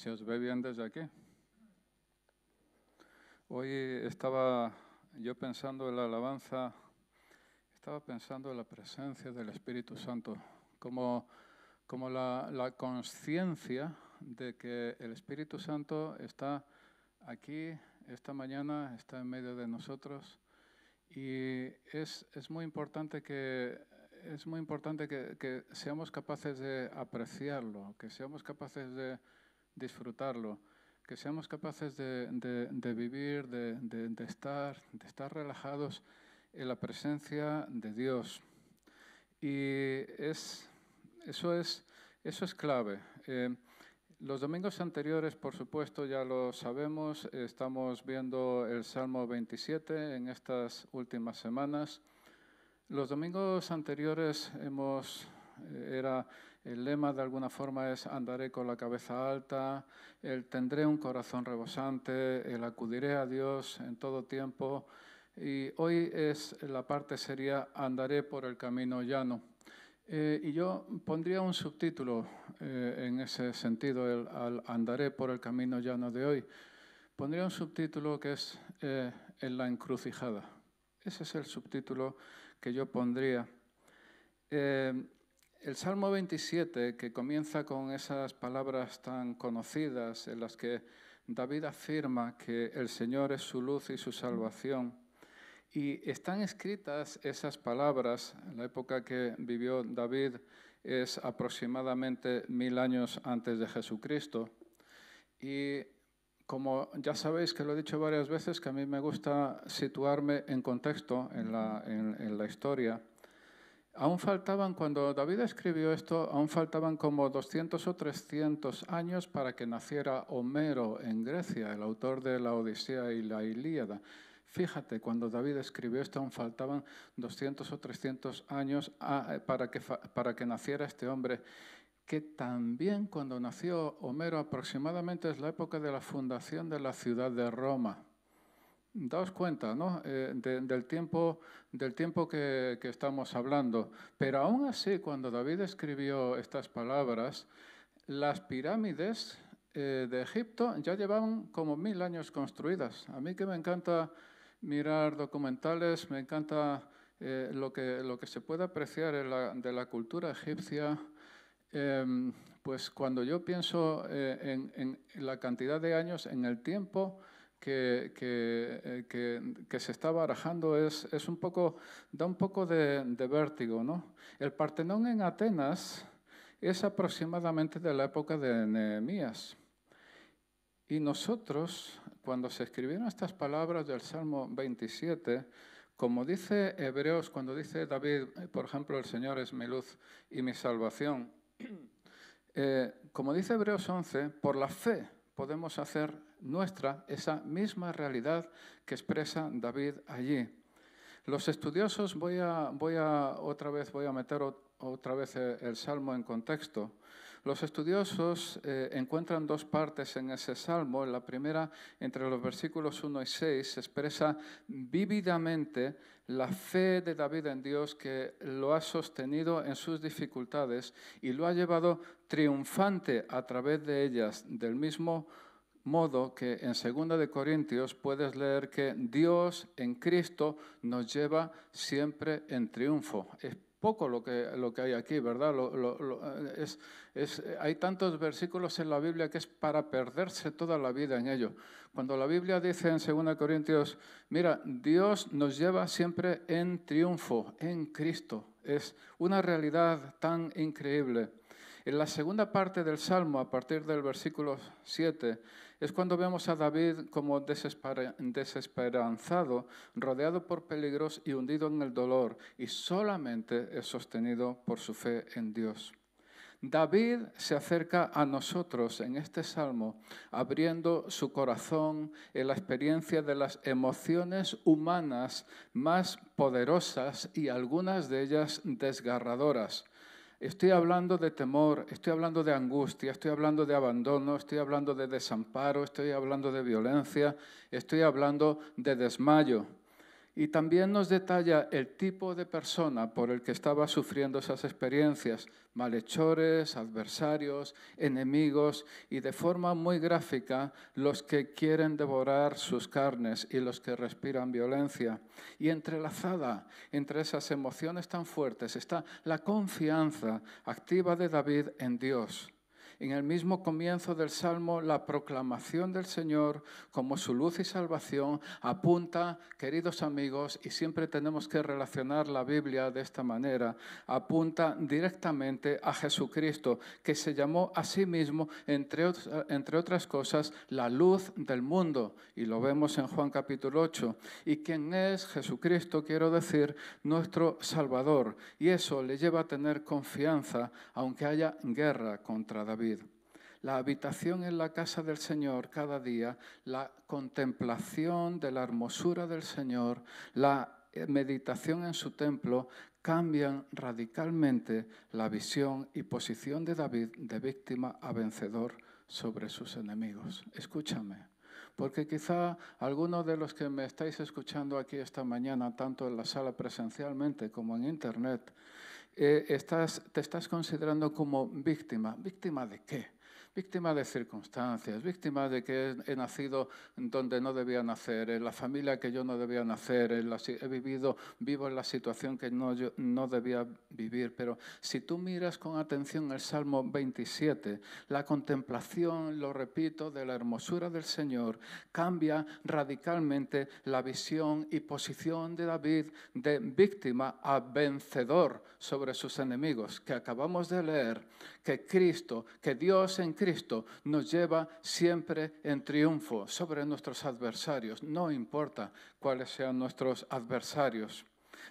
¿Se os ve bien desde aquí? Hoy estaba yo pensando en la alabanza, estaba pensando en la presencia del Espíritu Santo, como, como la, la conciencia de que el Espíritu Santo está aquí esta mañana, está en medio de nosotros y es, es muy importante que es muy importante que, que, seamos capaces de apreciarlo, que seamos capaces de disfrutarlo, que seamos capaces de, de, vivir, de, de, estar, de estar relajados en la presencia de Dios. Y es, eso, es, eso es clave. Eh, los domingos anteriores, por supuesto, ya lo sabemos, estamos viendo el Salmo 27 en estas últimas semanas. Los domingos anteriores hemos, eh, era el lema de alguna forma es andaré con la cabeza alta, el tendré un corazón rebosante, el acudiré a Dios en todo tiempo. Y hoy es la parte sería andaré por el camino llano. Eh, y yo pondría un subtítulo eh, en ese sentido, el, al andaré por el camino llano de hoy. Pondría un subtítulo que es eh, en la encrucijada. Ese es el subtítulo que yo pondría. El Salmo 27, que comienza con esas palabras tan conocidas en las que David afirma que el Señor es su luz y su salvación, y están escritas esas palabras, la época que vivió David es aproximadamente mil años antes de Jesucristo. Y como ya sabéis que lo he dicho varias veces, que a mí me gusta situarme en contexto en la, en, la historia, aún faltaban, cuando David escribió esto, aún faltaban como 200 o 300 años para que naciera Homero en Grecia, el autor de la Odisea y la Ilíada. Fíjate, cuando David escribió esto, aún faltaban 200 o 300 años ah, eh, para que, para que naciera este hombre, que también cuando nació Homero aproximadamente es la época de la fundación de la ciudad de Roma. Daos cuenta ¿no? Eh, del tiempo, del tiempo que, estamos hablando. Pero aún así, cuando David escribió estas palabras, las pirámides eh, de Egipto ya llevaban como mil años construidas. A mí que me encanta mirar documentales, me encanta eh, lo, que, lo que se puede apreciar de la cultura egipcia. Em, pues cuando yo pienso en, la cantidad de años, en el tiempo que, que, eh, que, se está barajando, es, es, un poco, da un poco de, vértigo. ¿no? El Partenón en Atenas es aproximadamente de la época de Nehemías. Y nosotros, cuando se escribieron estas palabras del Salmo 27, como dice Hebreos, cuando dice David, por ejemplo, el Señor es mi luz y mi salvación, eh, como dice Hebreos 11, por la fe podemos hacer nuestra esa misma realidad que expresa David allí. Los estudiosos, voy a, otra vez, voy a meter otra vez el Salmo en contexto. Los estudiosos eh, encuentran dos partes en ese salmo. En la primera, entre los versículos 1 y 6, se expresa vívidamente la fe de David en Dios que lo ha sostenido en sus dificultades y lo ha llevado triunfante a través de ellas, del mismo modo que en 2 de Corintios puedes leer que Dios en Cristo nos lleva siempre en triunfo poco lo que, lo que hay aquí, ¿verdad? es, es, hay tantos versículos en la Biblia que es para perderse toda la vida en ello. Cuando la Biblia dice en 2 Corintios, mira, Dios nos lleva siempre en triunfo, en Cristo. Es una realidad tan increíble. En la segunda parte del Salmo, a partir del versículo 7, es cuando vemos a David como desesperanzado, rodeado por peligros y hundido en el dolor, y solamente es sostenido por su fe en Dios. David se acerca a nosotros en este salmo, abriendo su corazón en la experiencia de las emociones humanas más poderosas y algunas de ellas desgarradoras. Estoy hablando de temor, estoy hablando de angustia, estoy hablando de abandono, estoy hablando de desamparo, estoy hablando de violencia, estoy hablando de desmayo. Y también nos detalla el tipo de persona por el que estaba sufriendo esas experiencias, malhechores, adversarios, enemigos y de forma muy gráfica los que quieren devorar sus carnes y los que respiran violencia. Y entrelazada entre esas emociones tan fuertes está la confianza activa de David en Dios en el mismo comienzo del Salmo, la proclamación del Señor como su luz y salvación apunta, queridos amigos, y siempre tenemos que relacionar la Biblia de esta manera, apunta directamente a Jesucristo, que se llamó a sí mismo, entre, entre otras cosas, la luz del mundo. Y lo vemos en Juan capítulo 8. ¿Y quién es Jesucristo? Quiero decir, nuestro Salvador. Y eso le lleva a tener confianza, aunque haya guerra contra David la habitación en la casa del Señor cada día, la contemplación de la hermosura del Señor, la eh, meditación en su templo, cambian radicalmente la visión y posición de David de víctima a vencedor sobre sus enemigos. Escúchame, porque quizá algunos de los que me estáis escuchando aquí esta mañana, tanto en la sala presencialmente como en internet, eh, estás, te estás considerando como víctima. ¿Víctima de qué? Víctima de circunstancias, víctima de que he, nacido donde no debía nacer, en la familia que yo no debía nacer, he vivido, vivo en la situación que no, yo, no debía vivir. Pero si tú miras con atención el Salmo 27, la contemplación, lo repito, de la hermosura del Señor cambia radicalmente la visión y posición de David de víctima a vencedor sobre sus enemigos, que acabamos de leer, que Cristo, que Dios en Cristo nos lleva siempre en triunfo sobre nuestros adversarios, no importa cuáles sean nuestros adversarios.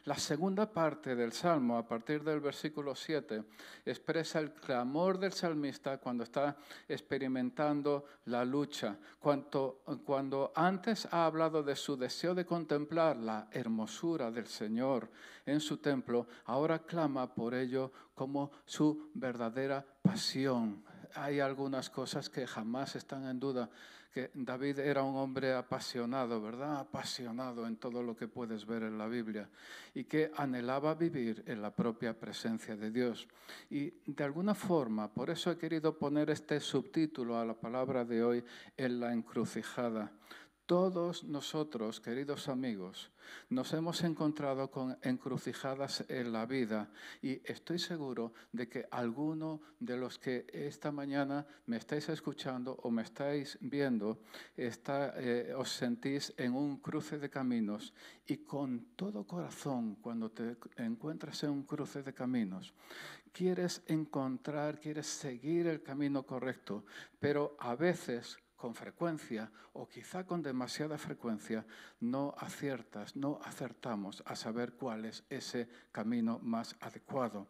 La segunda parte del Salmo, a partir del versículo 7, expresa el clamor del salmista cuando está experimentando la lucha. Cuando, cuando antes ha hablado de su deseo de contemplar la hermosura del Señor en su templo, ahora clama por ello como su verdadera pasión hay algunas cosas que jamás están en duda, que David era un hombre apasionado, ¿verdad? Apasionado en todo lo que puedes ver en la Biblia y que anhelaba vivir en la propia presencia de Dios. Y de alguna forma, por eso he querido poner este subtítulo a la palabra de hoy en la encrucijada. Todos nosotros, queridos amigos, nos hemos encontrado con encrucijadas en la vida y estoy seguro de que alguno de los que esta mañana me estáis escuchando o me estáis viendo, está, eh, os sentís en un cruce de caminos y con todo corazón, cuando te encuentras en un cruce de caminos, quieres encontrar, quieres seguir el camino correcto, pero a veces con frecuencia o quizá con demasiada frecuencia no aciertas, no acertamos a saber cuál es ese camino más adecuado.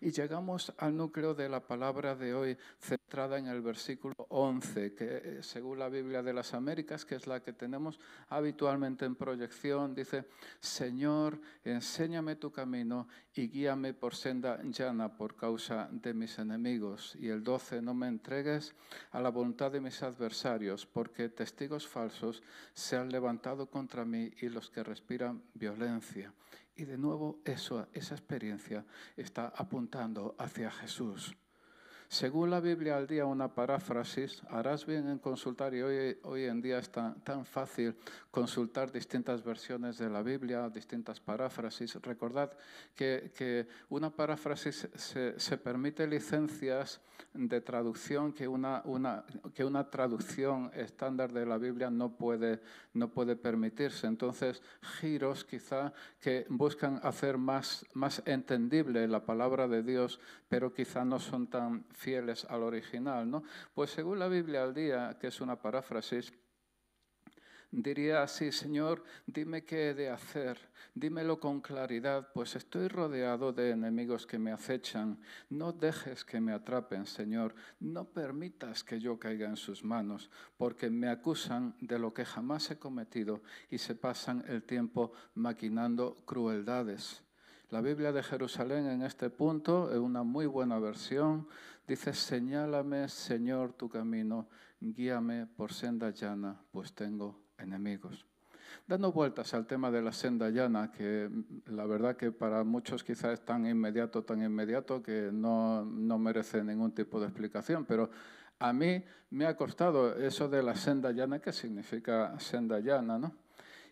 Y llegamos al núcleo de la palabra de hoy, centrada en el versículo 11, que eh, según la Biblia de las Américas, que es la que tenemos habitualmente en proyección, dice, Señor, enséñame tu camino y guíame por senda llana por causa de mis enemigos. Y el 12, no me entregues a la voluntad de mis adversarios, porque testigos falsos se han levantado contra mí y los que respiran violencia. Y de nuevo esa experiencia está apuntando hacia Jesús. Según la Biblia al día, una paráfrasis, harás bien en consultar, y hoy, hoy en día es tan, tan, fácil consultar distintas versiones de la Biblia, distintas paráfrasis. Recordad que, que una paráfrasis se, se, permite licencias de traducción que una, una, que una traducción estándar de la Biblia no puede, no puede permitirse. Entonces, giros quizá que buscan hacer más, más entendible la palabra de Dios, pero quizá no son tan fieles al original. ¿no? Pues según la Biblia al día, que es una paráfrasis, diría así, Señor, dime qué he de hacer, dímelo con claridad, pues estoy rodeado de enemigos que me acechan. No dejes que me atrapen, Señor, no permitas que yo caiga en sus manos, porque me acusan de lo que jamás he cometido y se pasan el tiempo maquinando crueldades. La Biblia de Jerusalén en este punto, es una muy buena versión, dice, señálame, Señor, tu camino, guíame por senda llana, pues tengo enemigos. dando vueltas al tema de la senda llana, que la verdad que para muchos quizás es tan inmediato, tan inmediato, que no, no merece ningún tipo de explicación, pero a mí me ha costado eso de la senda llana, ¿qué significa senda llana? ¿no?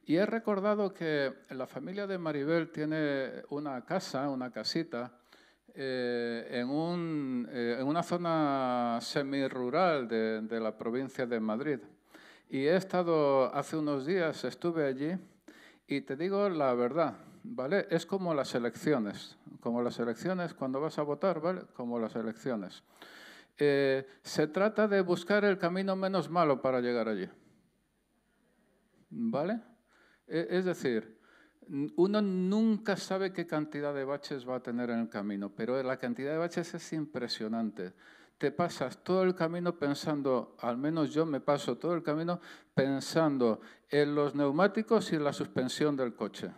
Y he recordado que la familia de Maribel tiene una casa, una casita, eh, en, un, eh, en, una zona semirural de, de la provincia de Madrid. Y he estado, hace unos días estuve allí y te digo la verdad, ¿vale? Es como las elecciones, como las elecciones cuando vas a votar, ¿vale? Como las elecciones. Eh, se trata de buscar el camino menos malo para llegar allí. ¿Vale? E, es decir, uno nunca sabe qué cantidad de baches va a tener en el camino, pero la cantidad de baches es impresionante. Te pasas todo el camino pensando, al menos yo me paso todo el camino pensando en los neumáticos y en la suspensión del coche.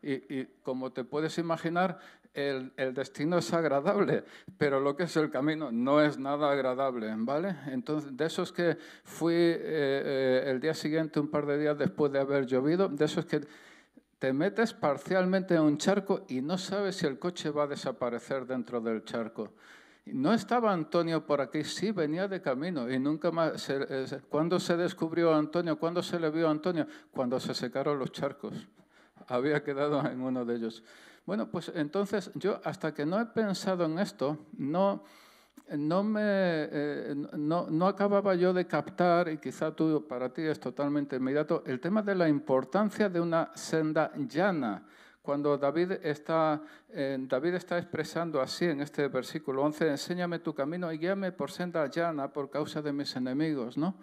Y, como te puedes imaginar, el, el, destino es agradable, pero lo que es el camino no es nada agradable, ¿vale? Entonces, de esos que fui eh, eh, el día siguiente, un par de días después de haber llovido, de esos que te metes parcialmente en un charco y no sabes si el coche va a desaparecer dentro del charco. No estaba Antonio por aquí, sí, venía de camino y nunca más. Se, ¿Cuándo se descubrió Antonio? ¿Cuándo se le vio a Antonio? Cuando se secaron los charcos. Había quedado en uno de ellos. Bueno, pues entonces yo hasta que no he pensado en esto, no, no, me, eh, no, no, acababa yo de captar, y quizá tú, para ti es totalmente inmediato, el tema de la importancia de una senda llana. Cuando David está, eh, David está expresando así en este versículo 11, enséñame tu camino y guíame por senda llana por causa de mis enemigos, ¿no?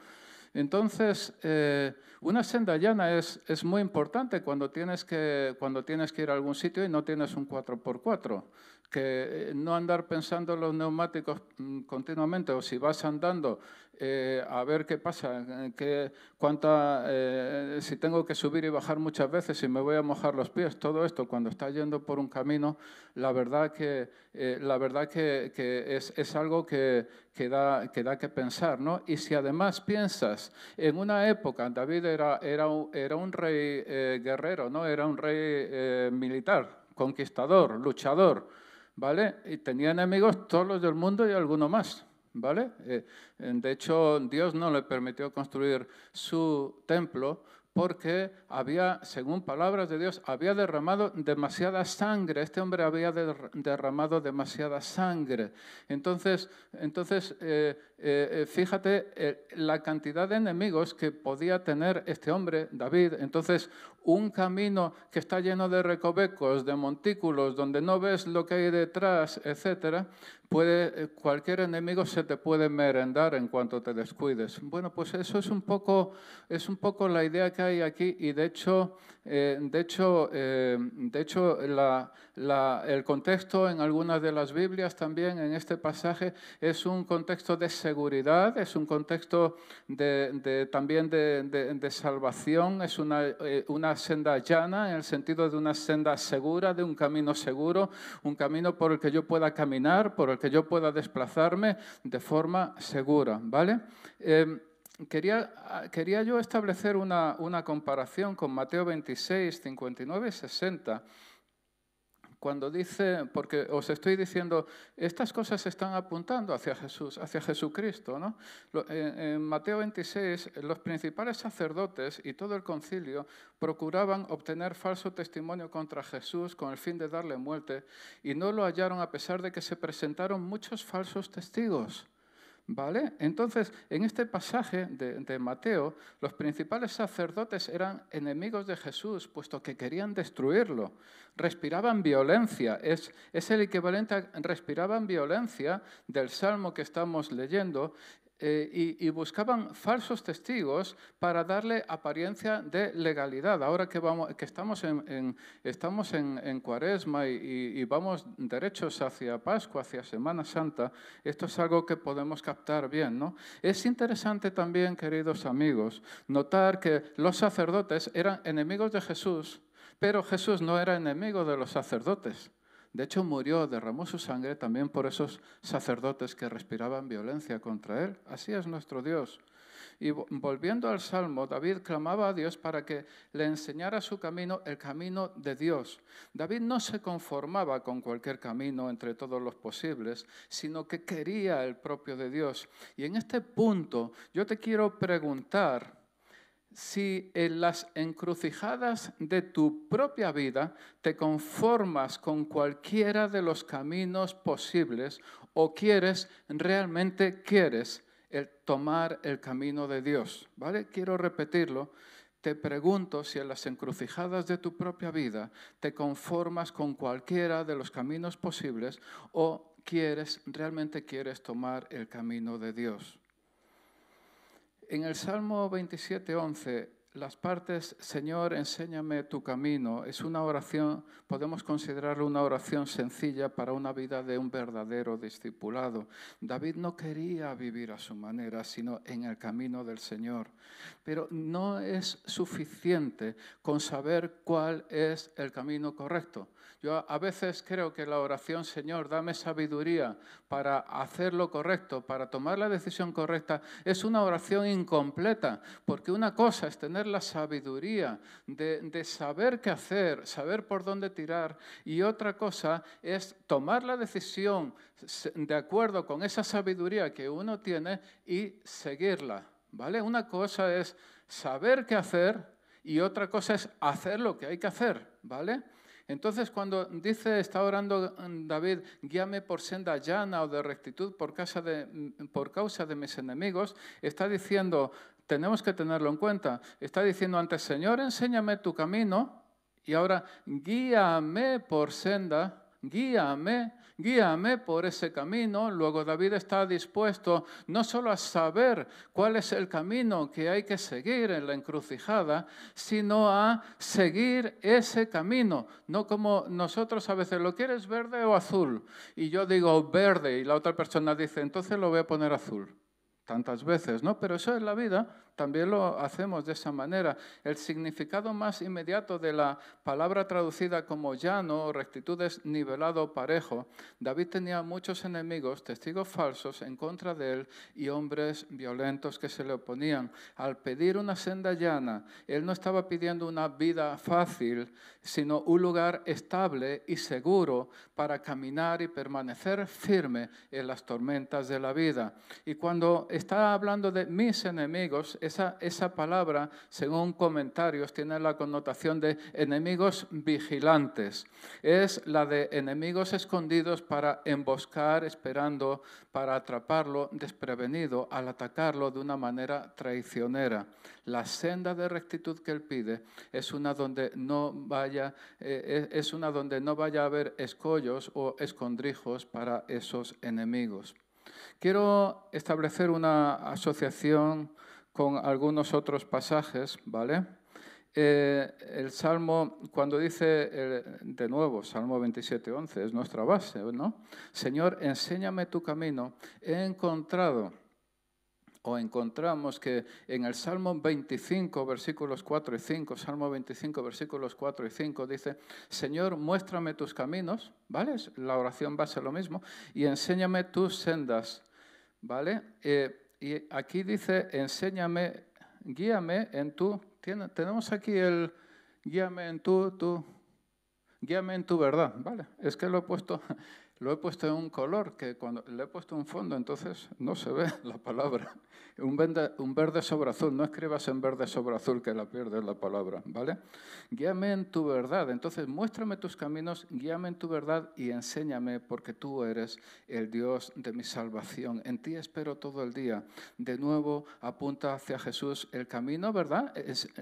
Entonces, eh, una senda llana es, es, muy importante cuando tienes, que, cuando tienes que ir a algún sitio y no tienes un 4x4 que eh, no andar pensando en los neumáticos mm, continuamente o si vas andando eh, a ver qué pasa, qué, cuánta, eh, si tengo que subir y bajar muchas veces, si me voy a mojar los pies, todo esto cuando estás yendo por un camino, la verdad que, la verdad que, es, es, algo que, que, da, que da que pensar. ¿no? Y si además piensas en una época, David era, era, era un rey guerrero, ¿no? era un rey militar, conquistador, luchador. ¿Vale? Y tenía enemigos todos los del mundo y alguno más, ¿vale? Eh, de hecho, Dios no le permitió construir su templo porque había, según palabras de Dios, había derramado demasiada sangre. Este hombre había derramado demasiada sangre. Entonces, entonces eh, eh, fíjate la cantidad de enemigos que podía tener este hombre, David. Entonces, un camino que está lleno de recovecos, de montículos, donde no ves lo que hay detrás, etcétera, puede, eh, cualquier enemigo se te puede merendar en cuanto te descuides. Bueno, pues eso es un poco, es un poco la idea que hay aquí y de hecho, eh, de hecho, eh, de hecho el contexto en algunas de las Biblias también en este pasaje es un contexto de seguridad, es un contexto de, también de, salvación, es una, una senda llana en el sentido de una senda segura, de un camino seguro, un camino por el que yo pueda caminar, por el que yo pueda desplazarme de forma segura, ¿vale? Eh, quería, quería, yo establecer una, una comparación con Mateo 26, 59 y 60 cuando dice, porque os estoy diciendo, estas cosas están apuntando hacia Jesús, hacia Jesucristo. ¿no? En Mateo 26, los principales sacerdotes y todo el concilio procuraban obtener falso testimonio contra Jesús con el fin de darle muerte y no lo hallaron a pesar de que se presentaron muchos falsos testigos. ¿Vale? Entonces, en este pasaje de, Mateo, los principales sacerdotes eran enemigos de Jesús, puesto que querían destruirlo. Respiraban violencia, es, es el equivalente a respiraban violencia del salmo que estamos leyendo, eh, y, buscaban falsos testigos para darle apariencia de legalidad. Ahora que, vamos, que estamos en, estamos en, cuaresma y, vamos derechos hacia Pascua, hacia Semana Santa, esto es algo que podemos captar bien. ¿no? Es interesante también, queridos amigos, notar que los sacerdotes eran enemigos de Jesús, pero Jesús no era enemigo de los sacerdotes. De hecho, murió, derramó su sangre también por esos sacerdotes que respiraban violencia contra él. Así es nuestro Dios. Y volviendo al Salmo, David clamaba a Dios para que le enseñara su camino, el camino de Dios. David no se conformaba con cualquier camino entre todos los posibles, sino que quería el propio de Dios. Y en este punto yo te quiero preguntar, si en las encrucijadas de tu propia vida te conformas con cualquiera de los caminos posibles o quieres, realmente quieres tomar el camino de Dios. ¿Vale? Quiero repetirlo. Te pregunto si en las encrucijadas de tu propia vida te conformas con cualquiera de los caminos posibles o quieres, realmente quieres tomar el camino de Dios. En el Salmo 27, 11, las partes, Señor, enséñame tu camino, es una oración, podemos considerarlo una oración sencilla para una vida de un verdadero discipulado. David no quería vivir a su manera, sino en el camino del Señor. Pero no es suficiente con saber cuál es el camino correcto. Yo a veces creo que la oración, Señor, dame sabiduría para hacer lo correcto, para tomar la decisión correcta, es una oración incompleta, porque una cosa es tener la sabiduría de, saber qué hacer, saber por dónde tirar, y otra cosa es tomar la decisión de acuerdo con esa sabiduría que uno tiene y seguirla. ¿Vale? Una cosa es saber qué hacer y otra cosa es hacer lo que hay que hacer, ¿vale? Entonces, cuando dice, está orando David, guíame por senda llana o de rectitud por, de, por causa de mis enemigos, está diciendo, tenemos que tenerlo en cuenta, está diciendo antes, Señor, enséñame tu camino, y ahora, guíame por senda, guíame guíame por ese camino. Luego David está dispuesto no solo a saber cuál es el camino que hay que seguir en la encrucijada, sino a seguir ese camino. No como nosotros a veces, ¿lo quieres verde o azul? Y yo digo verde y la otra persona dice, entonces lo voy a poner azul tantas veces, ¿no? Pero eso es la vida, también lo hacemos de esa manera. El significado más inmediato de la palabra traducida como llano o rectitud es nivelado parejo. David tenía muchos enemigos, testigos falsos en contra de él y hombres violentos que se le oponían. Al pedir una senda llana, él no estaba pidiendo una vida fácil, sino un lugar estable y seguro para caminar y permanecer firme en las tormentas de la vida. Y cuando está hablando de mis enemigos, esa, esa palabra, según comentarios, tiene la connotación de enemigos vigilantes. Es la de enemigos escondidos para emboscar, esperando para atraparlo desprevenido al atacarlo de una manera traicionera. La senda de rectitud que él pide es una donde no vaya, eh, es una donde no vaya a haber escollos o escondrijos para esos enemigos. Quiero establecer una asociación con algunos otros pasajes, ¿vale? Eh, el Salmo, cuando dice, de nuevo, Salmo 27, 11, es nuestra base, ¿no? Señor, enséñame tu camino. He encontrado o encontramos que en el Salmo 25, versículos 4 y 5, Salmo 25, versículos 4 y 5, dice, Señor, muéstrame tus caminos, ¿vale? La oración va a ser lo mismo, y enséñame tus sendas, ¿vale? Eh, y aquí dice, enséñame, guíame en tu, tenemos aquí el, guíame en tu, tu, guíame en tu verdad, ¿vale? Es que lo he puesto lo he puesto en un color que cuando le he puesto un fondo, entonces no se ve la palabra. Un verde, sobre azul, no escribas en verde sobre azul que la pierdes la palabra, ¿vale? Guíame en tu verdad, entonces muéstrame tus caminos, guíame en tu verdad y enséñame porque tú eres el Dios de mi salvación. En ti espero todo el día. De nuevo apunta hacia Jesús el camino, ¿verdad?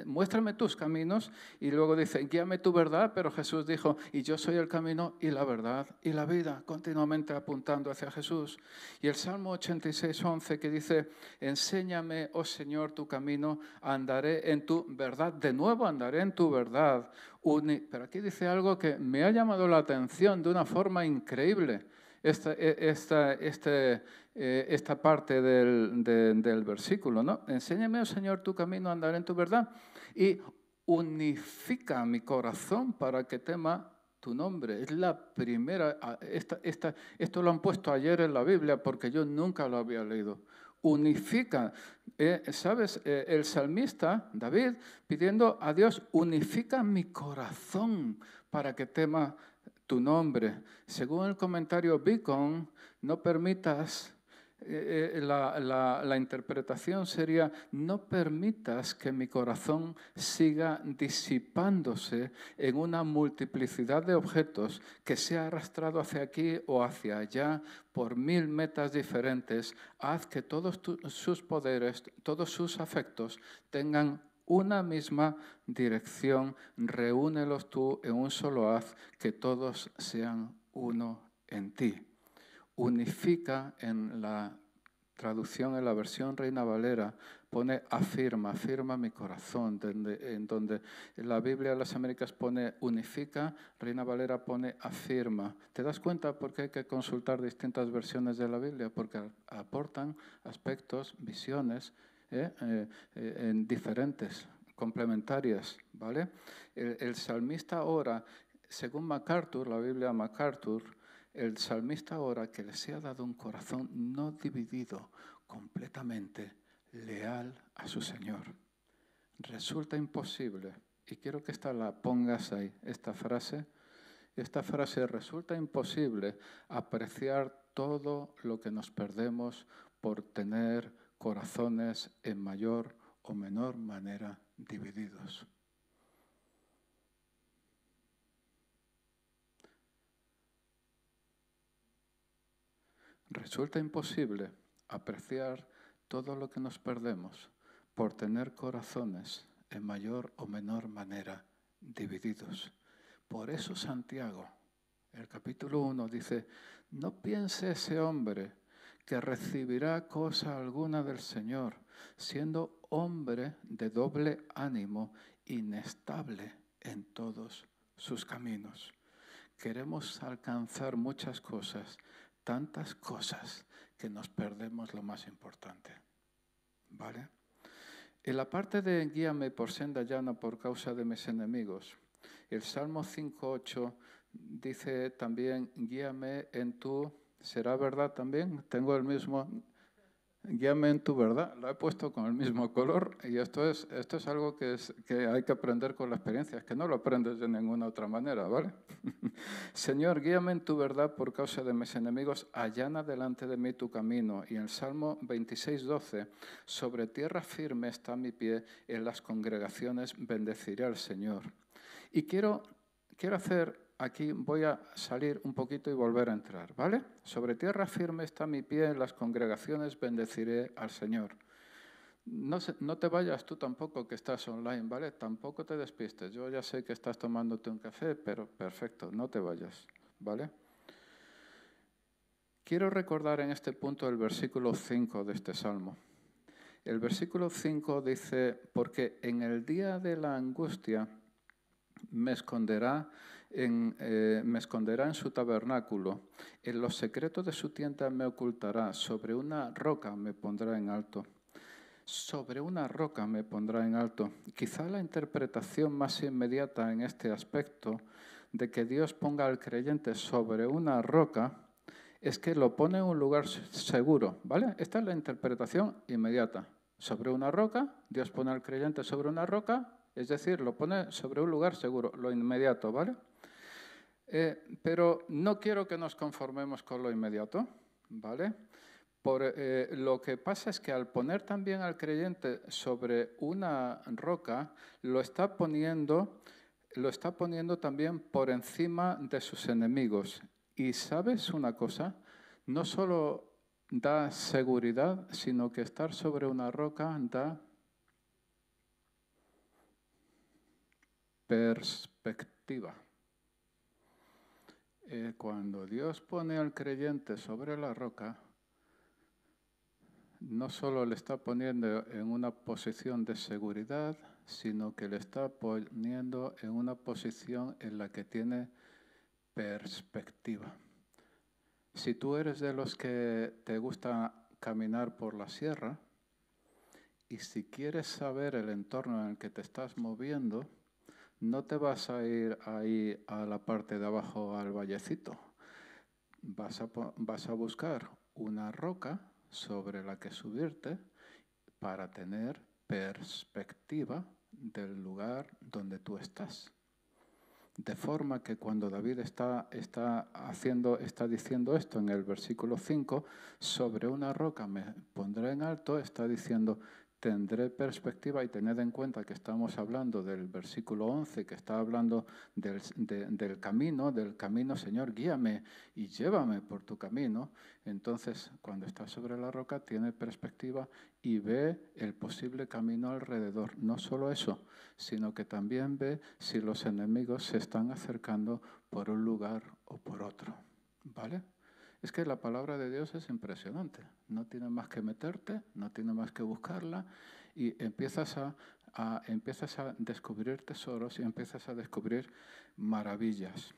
muéstrame tus caminos y luego dice, guíame tu verdad, pero Jesús dijo, y yo soy el camino y la verdad y la vida continuamente apuntando hacia Jesús. Y el Salmo 86, 11 que dice, enséñame, oh Señor, tu camino, andaré en tu verdad. De nuevo andaré en tu verdad. Pero aquí dice algo que me ha llamado la atención de una forma increíble. Esta, e, esta, este, eh, esta parte del, del versículo, ¿no? Enséñame, oh Señor, tu camino, andaré en tu verdad. Y unifica mi corazón para que tema tu nombre. Es la primera, esto lo han puesto ayer en la Biblia porque yo nunca lo había leído. unifica. Eh, ¿Sabes? Eh, el salmista, David, pidiendo a Dios, unifica mi corazón para que tema tu nombre. Según el comentario Beacon, no permitas eh, eh, la, interpretación sería, no permitas que mi corazón siga disipándose en una multiplicidad de objetos que sea arrastrado hacia aquí o hacia allá por mil metas diferentes. Haz que todos sus poderes, todos sus afectos tengan una misma dirección. Reúnelos tú en un solo haz, que todos sean uno en ti unifica en la traducción, en la versión Reina Valera, pone afirma, afirma mi corazón, en donde la Biblia de las Américas pone unifica, Reina Valera pone afirma. ¿Te das cuenta por qué hay que consultar distintas versiones de la Biblia? Porque aportan aspectos, visiones ¿eh? Eh, eh, en diferentes, complementarias. ¿vale? El, el salmista ahora, según MacArthur, la Biblia MacArthur, el salmista ahora que le sea dado un corazón no dividido, completamente leal a su Señor. Resulta imposible, y quiero que esta la pongas ahí, esta frase, esta frase resulta imposible apreciar todo lo que nos perdemos por tener corazones en mayor o menor manera divididos. Resulta imposible apreciar todo lo que nos perdemos por tener corazones en mayor o menor manera divididos. Por eso Santiago, el capítulo 1 dice, no piense ese hombre que recibirá cosa alguna del Señor, siendo hombre de doble ánimo, inestable en todos sus caminos. Queremos alcanzar muchas cosas, tantas cosas que nos perdemos lo más importante. ¿Vale? En la parte de guíame por senda llana por causa de mis enemigos, el Salmo 5.8 dice también, guíame en tu, ¿será verdad también? Tengo el mismo, guíame en tu verdad. Lo he puesto con el mismo color y esto es, esto es algo que, es, que hay que aprender con la experiencia, es que no lo aprendes de ninguna otra manera, ¿vale? Señor, guíame en tu verdad por causa de mis enemigos, allana delante de mí tu camino. Y en el Salmo 26, 12, sobre tierra firme está mi pie, en las congregaciones bendeciré al Señor. Y quiero, quiero hacer aquí voy a salir un poquito y volver a entrar, ¿vale? Sobre tierra firme está mi pie, en las congregaciones bendeciré al Señor. No, no, te vayas tú tampoco que estás online, ¿vale? Tampoco te despistes. Yo ya sé que estás tomándote un café, pero perfecto, no te vayas, ¿vale? Quiero recordar en este punto el versículo 5 de este salmo. El versículo 5 dice, porque en el día de la angustia me esconderá en, eh, me esconderá en su tabernáculo, en los secretos de su tienda me ocultará, sobre una roca me pondrá en alto. Sobre una roca me pondrá en alto. Quizá la interpretación más inmediata en este aspecto de que Dios ponga al creyente sobre una roca es que lo pone en un lugar seguro, ¿vale? Esta es la interpretación inmediata. Sobre una roca, Dios pone al creyente sobre una roca, es decir, lo pone sobre un lugar seguro, lo inmediato, ¿vale? Eh, pero no quiero que nos conformemos con lo inmediato, ¿vale? Por, eh, lo que pasa es que al poner también al creyente sobre una roca, lo está poniendo, lo está poniendo también por encima de sus enemigos. Y sabes una cosa, no solo da seguridad, sino que estar sobre una roca da perspectiva. Eh, cuando Dios pone al creyente sobre la roca, no solo le está poniendo en una posición de seguridad, sino que le está poniendo en una posición en la que tiene perspectiva. Si tú eres de los que te gusta caminar por la sierra y si quieres saber el entorno en el que te estás moviendo, no te vas a ir ahí a la parte de abajo al vallecito. Vas a, vas a buscar una roca sobre la que subirte para tener perspectiva del lugar donde tú estás. De forma que cuando David está, está, haciendo, está diciendo esto en el versículo 5, sobre una roca me pondré en alto, está diciendo, tendré perspectiva y tened en cuenta que estamos hablando del versículo 11, que está hablando del, camino, del camino, Señor, guíame y llévame por tu camino. Entonces, cuando está sobre la roca, tiene perspectiva y ve el posible camino alrededor. No solo eso, sino que también ve si los enemigos se están acercando por un lugar o por otro. ¿Vale? Es que la palabra de Dios es impresionante. No tiene más que meterte, no tiene más que buscarla y empiezas a, empiezas a descubrir tesoros y empiezas a descubrir maravillas.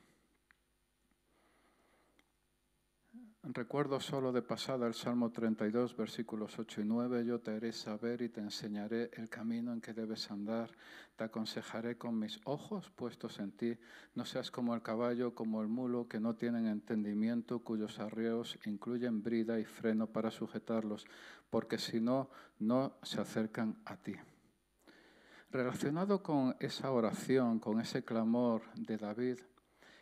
Recuerdo solo de pasada el Salmo 32, versículos 8 y 9, yo te haré saber y te enseñaré el camino en que debes andar, te aconsejaré con mis ojos puestos en ti, no seas como el caballo, como el mulo, que no tienen entendimiento, cuyos arreos incluyen brida y freno para sujetarlos, porque si no, no se acercan a ti. Relacionado con esa oración, con ese clamor de David,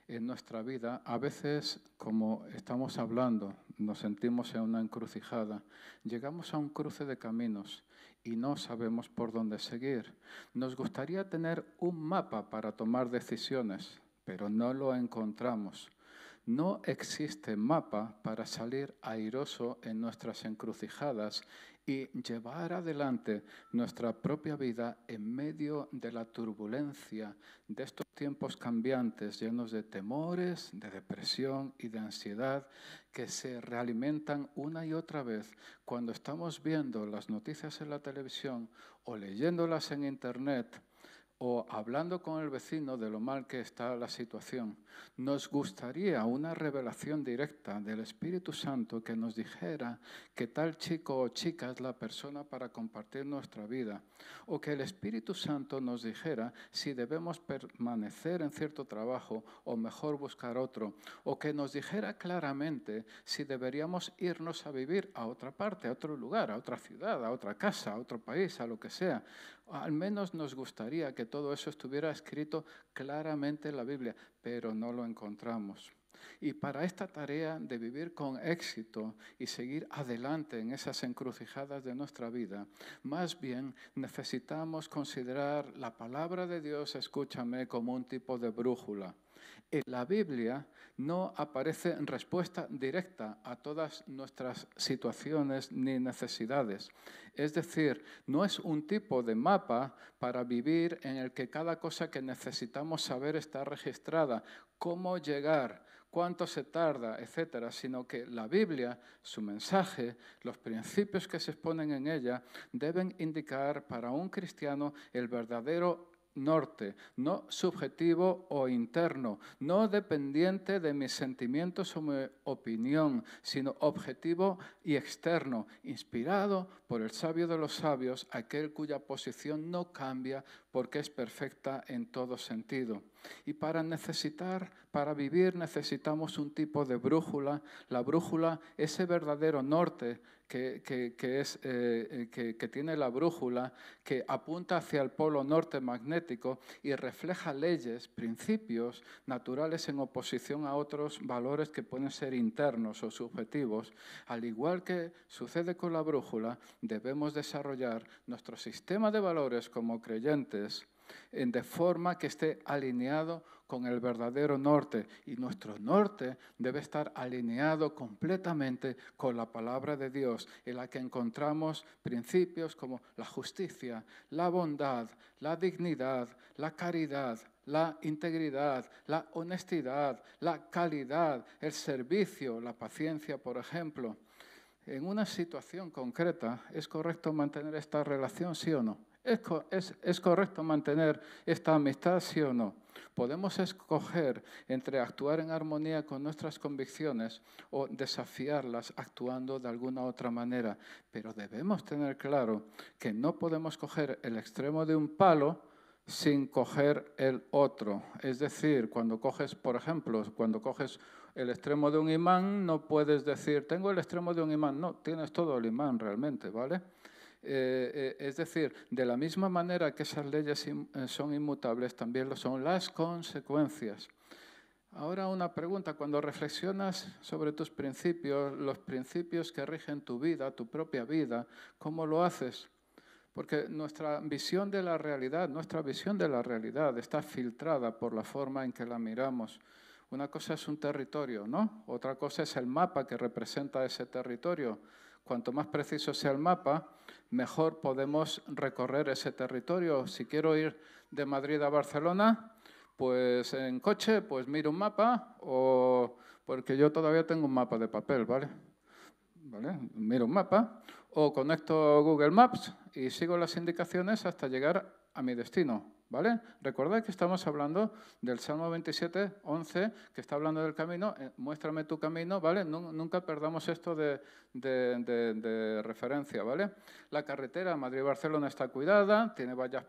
en nuestra vida, a veces, como estamos hablando, nos sentimos en una encrucijada, llegamos a un cruce de caminos y no sabemos por dónde seguir. Nos gustaría tener un mapa para tomar decisiones, pero no lo encontramos. No existe mapa para salir airoso en nuestras encrucijadas y llevar adelante nuestra propia vida en medio de la turbulencia de estos tiempos cambiantes llenos de temores, de depresión y de ansiedad que se realimentan una y otra vez cuando estamos viendo las noticias en la televisión o leyéndolas en Internet o hablando con el vecino de lo mal que está la situación, nos gustaría una revelación directa del Espíritu Santo que nos dijera que tal chico o chica es la persona para compartir nuestra vida, o que el Espíritu Santo nos dijera si debemos permanecer en cierto trabajo o mejor buscar otro, o que nos dijera claramente si deberíamos irnos a vivir a otra parte, a otro lugar, a otra ciudad, a otra casa, a otro país, a lo que sea. Al menos nos gustaría que todo eso estuviera escrito claramente en la Biblia, pero no lo encontramos. Y para esta tarea de vivir con éxito y seguir adelante en esas encrucijadas de nuestra vida, más bien necesitamos considerar la palabra de Dios, escúchame, como un tipo de brújula. La Biblia no aparece respuesta directa a todas nuestras situaciones ni necesidades. Es decir, no es un tipo de mapa para vivir en el que cada cosa que necesitamos saber está registrada, cómo llegar, cuánto se tarda, etcétera, sino que la Biblia, su mensaje, los principios que se exponen en ella, deben indicar para un cristiano el verdadero norte, no subjetivo o interno, no dependiente de mis sentimientos o mi opinión, sino objetivo y externo, inspirado por el sabio de los sabios, aquel cuya posición no cambia porque es perfecta en todo sentido. Y para necesitar, para vivir necesitamos un tipo de brújula, la brújula, ese verdadero norte que, es, eh, eh, que, tiene la brújula, que apunta hacia el polo norte magnético y refleja leyes, principios naturales en oposición a otros valores que pueden ser internos o subjetivos. Al igual que sucede con la brújula, debemos desarrollar nuestro sistema de valores como creyentes de forma que esté alineado con el verdadero norte. Y nuestro norte debe estar alineado completamente con la palabra de Dios, en la que encontramos principios como la justicia, la bondad, la dignidad, la caridad, la integridad, la honestidad, la calidad, el servicio, la paciencia, por ejemplo. En una situación concreta, ¿es correcto mantener esta relación, sí o no? ¿Es, correcto mantener esta amistad, sí o no? Podemos escoger entre actuar en armonía con nuestras convicciones o desafiarlas actuando de alguna otra manera, pero debemos tener claro que no podemos coger el extremo de un palo sin coger el otro. Es decir, cuando coges, por ejemplo, cuando coges el extremo de un imán, no puedes decir, tengo el extremo de un imán. No, tienes todo el imán realmente, ¿vale? Eh, eh, es decir, de la misma manera que esas leyes eh, son inmutables, también lo son las consecuencias. Ahora una pregunta, cuando reflexionas sobre tus principios, los principios que rigen tu vida, tu propia vida, ¿cómo lo haces? Porque nuestra visión de la realidad, nuestra visión de la realidad está filtrada por la forma en que la miramos. Una cosa es un territorio, ¿no? Otra cosa es el mapa que representa ese territorio. Cuanto más preciso sea el mapa, mejor podemos recorrer ese territorio. Si quiero ir de Madrid a Barcelona, pues en coche, pues miro un mapa o porque yo todavía tengo un mapa de papel, ¿vale? ¿Vale? Miro un mapa o conecto Google Maps y sigo las indicaciones hasta llegar a mi destino. ¿Vale? Recordad que estamos hablando del Salmo 27, 11, que está hablando del camino. Eh, muéstrame tu camino, ¿vale? Nunca perdamos esto de, referencia, ¿vale? La carretera Madrid-Barcelona está cuidada, tiene vallas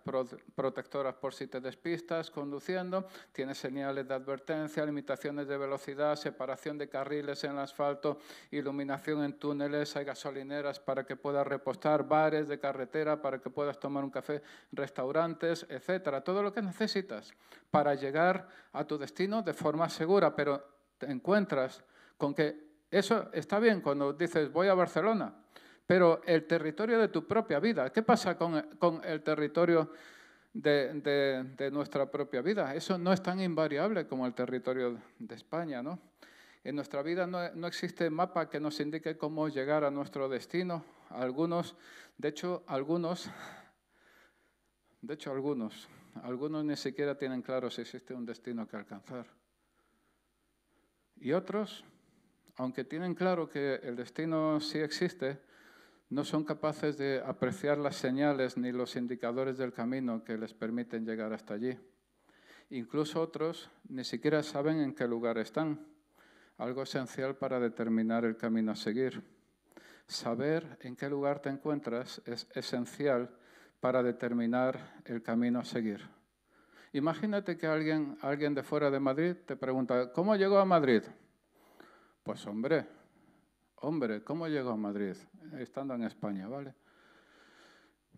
protectoras por si te despistas conduciendo, tiene señales de advertencia, limitaciones de velocidad, separación de carriles en el asfalto, iluminación en túneles, hay gasolineras para que puedas repostar, bares de carretera para que puedas tomar un café, restaurantes, etcétera todo lo que necesitas para llegar a tu destino de forma segura, pero te encuentras con que eso está bien cuando dices voy a Barcelona, pero el territorio de tu propia vida, ¿qué pasa con, el territorio de, nuestra propia vida? Eso no es tan invariable como el territorio de España, ¿no? En nuestra vida no, no, existe mapa que nos indique cómo llegar a nuestro destino. Algunos, de hecho, algunos, de hecho, algunos algunos ni siquiera tienen claro si existe un destino que alcanzar. Y otros, aunque tienen claro que el destino sí existe, no son capaces de apreciar las señales ni los indicadores del camino que les permiten llegar hasta allí. Incluso otros ni siquiera saben en qué lugar están, algo esencial para determinar el camino a seguir. Saber en qué lugar te encuentras es esencial para determinar el camino a seguir. Imagínate que alguien, alguien de fuera de Madrid te pregunta, ¿cómo llegó a Madrid? Pues hombre, hombre, ¿cómo llegó a Madrid? Estando en España, ¿vale?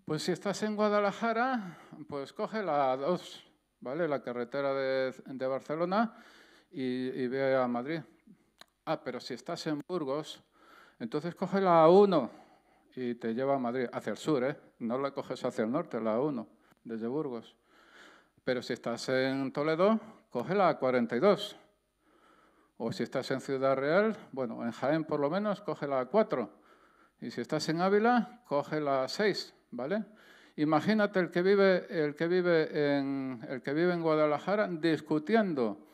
Pues si estás en Guadalajara, pues coge la 2, ¿vale? La carretera de, Barcelona y, ve a Madrid. Ah, pero si estás en Burgos, entonces coge la 1 y te lleva a Madrid, hacia el sur, ¿eh? No la coges hacia el norte, la 1, desde Burgos. Pero si estás en Toledo, coge la 42. O si estás en Ciudad Real, bueno, en Jaén por lo menos, coge la 4. Y si estás en Ávila, coge la 6, ¿vale? Imagínate el que vive, el que vive, en, el que vive en Guadalajara discutiendo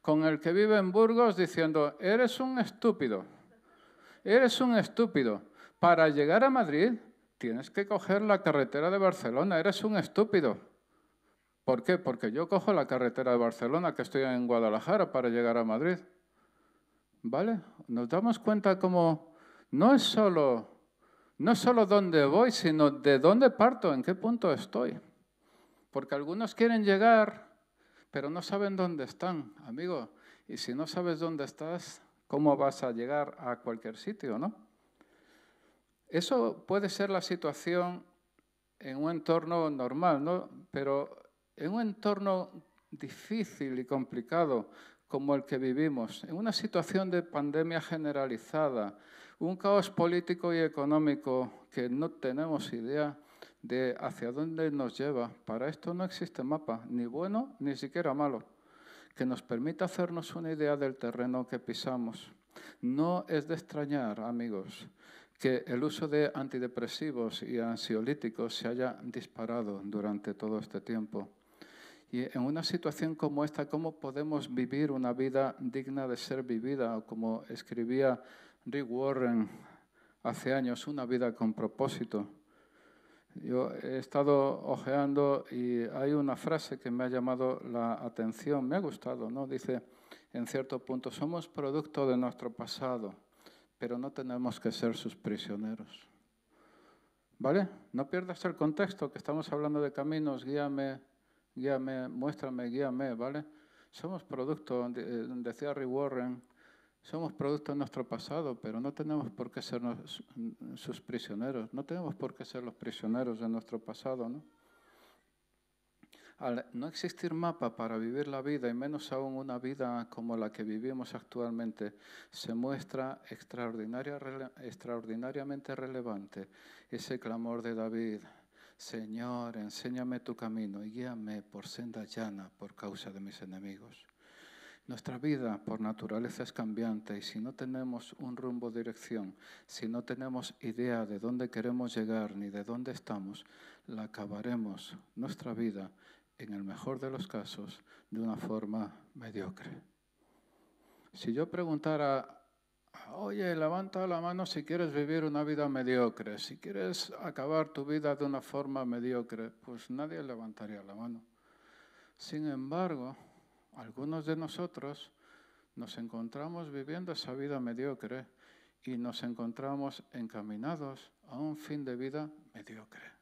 con el que vive en Burgos diciendo, eres un estúpido, eres un estúpido. Para llegar a Madrid tienes que coger la carretera de Barcelona. Eres un estúpido. ¿Por qué? Porque yo cojo la carretera de Barcelona, que estoy en Guadalajara, para llegar a Madrid. ¿Vale? Nos damos cuenta como no es solo, no es solo dónde voy, sino de dónde parto, en qué punto estoy. Porque algunos quieren llegar, pero no saben dónde están, amigo. Y si no sabes dónde estás, ¿cómo vas a llegar a cualquier sitio, no? Eso puede ser la situación en un entorno normal, ¿no? pero en un entorno difícil y complicado como el que vivimos, en una situación de pandemia generalizada, un caos político y económico que no tenemos idea de hacia dónde nos lleva. Para esto no existe mapa, ni bueno ni siquiera malo, que nos permita hacernos una idea del terreno que pisamos. No es de extrañar, amigos, que el uso de antidepresivos y ansiolíticos se haya disparado durante todo este tiempo. Y en una situación como esta, ¿cómo podemos vivir una vida digna de ser vivida? O como escribía Rick Warren hace años, una vida con propósito. Yo he estado ojeando y hay una frase que me ha llamado la atención, me ha gustado, ¿no? Dice, en cierto punto, somos producto de nuestro pasado pero no tenemos que ser sus prisioneros. ¿Vale? No pierdas el contexto, que estamos hablando de caminos, guíame guíame, muéstrame, guíame, ¿vale? Somos producto, eh, decía Rick Warren, somos producto de nuestro pasado, pero no tenemos por qué ser sus prisioneros, no tenemos por qué ser los prisioneros de nuestro pasado, ¿no? Al no existir mapa para vivir la vida, y menos aún una vida como la que vivimos actualmente, se muestra extraordinaria, extraordinariamente relevante ese clamor de David. Señor, enséñame tu camino y guíame por senda llana por causa de mis enemigos. Nuestra vida por naturaleza es cambiante y si no tenemos un rumbo, dirección, si no tenemos idea de dónde queremos llegar ni de dónde estamos, la acabaremos nuestra vida, en el mejor de los casos, de una forma mediocre. Si yo preguntara, oye, levanta la mano si quieres vivir una vida mediocre, si quieres acabar tu vida de una forma mediocre, pues nadie levantaría la mano. Sin embargo, algunos de nosotros nos encontramos viviendo esa vida mediocre y nos encontramos encaminados a un fin de vida mediocre.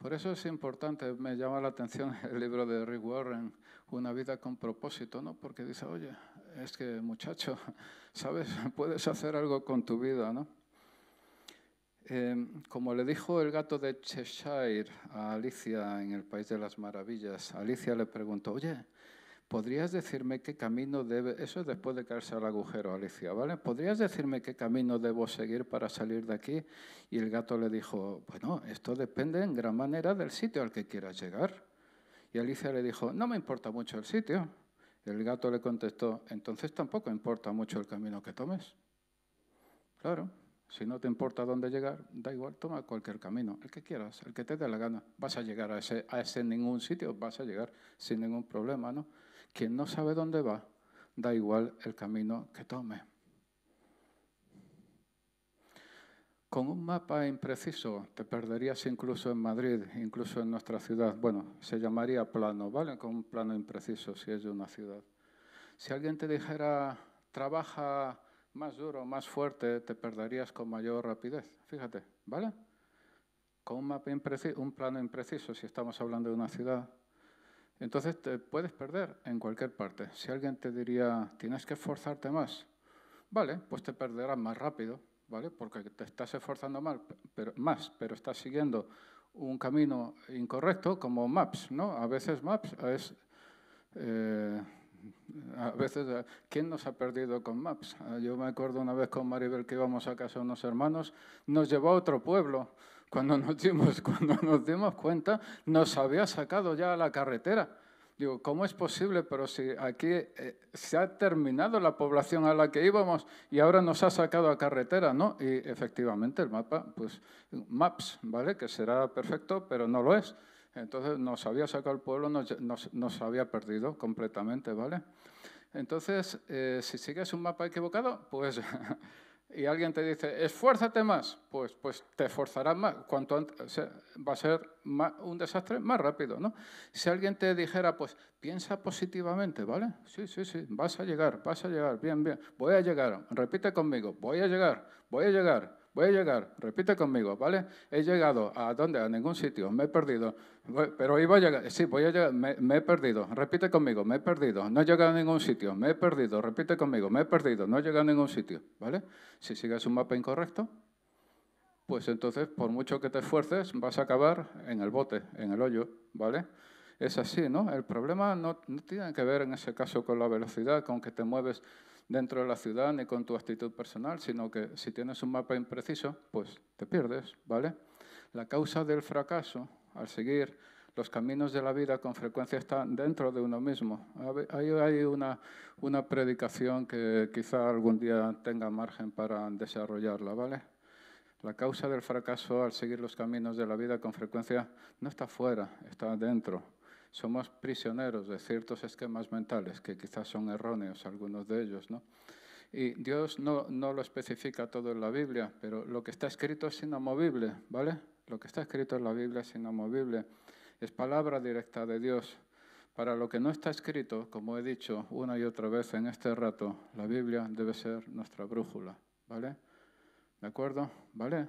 Por eso es importante, me llama la atención el libro de Rick Warren, Una vida con propósito, ¿no? Porque dice, oye, es que muchacho, ¿sabes? Puedes hacer algo con tu vida, ¿no? Em, como le dijo el gato de Cheshire a Alicia en el País de las Maravillas, Alicia le preguntó, oye, ¿podrías decirme qué camino debe, eso es después de caerse al agujero, Alicia, ¿vale? ¿Podrías decirme qué camino debo seguir para salir de aquí? Y el gato le dijo, bueno, esto depende en gran manera del sitio al que quieras llegar. Y Alicia le dijo, no me importa mucho el sitio. el gato le contestó, entonces tampoco importa mucho el camino que tomes. Claro, si no te importa dónde llegar, da igual, toma cualquier camino, el que quieras, el que te dé la gana. Vas a llegar a ese, a ese ningún sitio, vas a llegar sin ningún problema, ¿no? Quien no sabe dónde va, da igual el camino que tome. Con un mapa impreciso te perderías incluso en Madrid, incluso en nuestra ciudad. Bueno, se llamaría plano, ¿vale? Con un plano impreciso si es de una ciudad. Si alguien te dijera, trabaja más duro, más fuerte, te perderías con mayor rapidez. Fíjate, ¿vale? Con un mapa impreciso, un plano impreciso, si estamos hablando de una ciudad, entonces te puedes perder en cualquier parte. Si alguien te diría, tienes que esforzarte más, vale, pues te perderás más rápido, ¿vale? Porque te estás esforzando mal, pero, más, pero estás siguiendo un camino incorrecto como Maps, ¿no? A veces Maps es... Eh, a veces, ¿quién nos ha perdido con Maps? Ah, yo me acuerdo una vez con Maribel que íbamos a casa de unos hermanos, nos llevó a otro pueblo cuando nos dimos, cuando nos dimos cuenta, nos había sacado ya a la carretera. Digo, ¿cómo es posible? Pero si aquí eh, se ha terminado la población a la que íbamos y ahora nos ha sacado a carretera, ¿no? Y efectivamente el mapa, pues Maps, ¿vale? Que será perfecto, pero no lo es. Entonces nos había sacado el pueblo, nos, nos, había perdido completamente, ¿vale? Entonces, eh, si sigues un mapa equivocado, pues y alguien te dice, esfuérzate más, pues, pues te esforzarás más. Cuanto antes, va a ser un desastre más rápido, ¿no? Si alguien te dijera, pues piensa positivamente, ¿vale? Sí, sí, sí, vas a llegar, vas a llegar, bien, bien, voy a llegar, repite conmigo, voy a llegar, voy a llegar, voy a llegar, repite conmigo, ¿vale? He llegado a dónde, a ningún sitio, me he perdido, pero iba a llegar, sí, voy a llegar, me, he perdido, repite conmigo, me he perdido, no he llegado a ningún sitio, me he perdido, repite conmigo, me he perdido, no he llegado a ningún sitio, ¿vale? Si sigues un mapa incorrecto, pues entonces, por mucho que te esfuerces, vas a acabar en el bote, en el hoyo, ¿vale? Es así, ¿no? El problema no, no tiene que ver en ese caso con la velocidad, con que te mueves dentro de la ciudad ni con tu actitud personal, sino que si tienes un mapa impreciso, pues te pierdes, ¿vale? La causa del fracaso al seguir los caminos de la vida con frecuencia está dentro de uno mismo. Hay, hay una, una predicación que quizá algún día tenga margen para desarrollarla, ¿vale? La causa del fracaso al seguir los caminos de la vida con frecuencia no está fuera, está dentro somos prisioneros de ciertos esquemas mentales que quizás son erróneos, algunos de ellos, ¿no? Y Dios no, no lo especifica todo en la Biblia, pero lo que está escrito es inamovible, ¿vale? Lo que está escrito en la Biblia es inamovible. Es palabra directa de Dios. Para lo que no está escrito, como he dicho una y otra vez en este rato, la Biblia debe ser nuestra brújula, ¿vale? ¿De acuerdo? ¿Vale?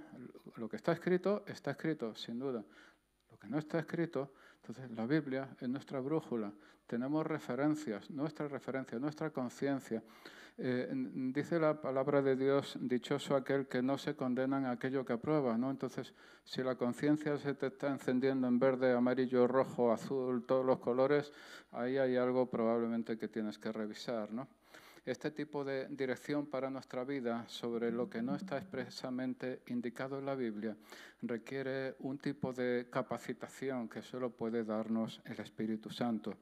Lo que está escrito, está escrito, sin duda que no está escrito, entonces la Biblia es nuestra brújula. Tenemos referencias, nuestra referencia, nuestra conciencia. Eh, dice la palabra de Dios, dichoso aquel que no se condena en aquello que aprueba, ¿no? Entonces, si la conciencia se te está encendiendo en verde, amarillo, rojo, azul, todos los colores, ahí hay algo probablemente que tienes que revisar, ¿no? Este tipo de dirección para nuestra vida sobre lo que no está expresamente indicado en la Biblia requiere un tipo de capacitación que solo puede darnos el Espíritu Santo.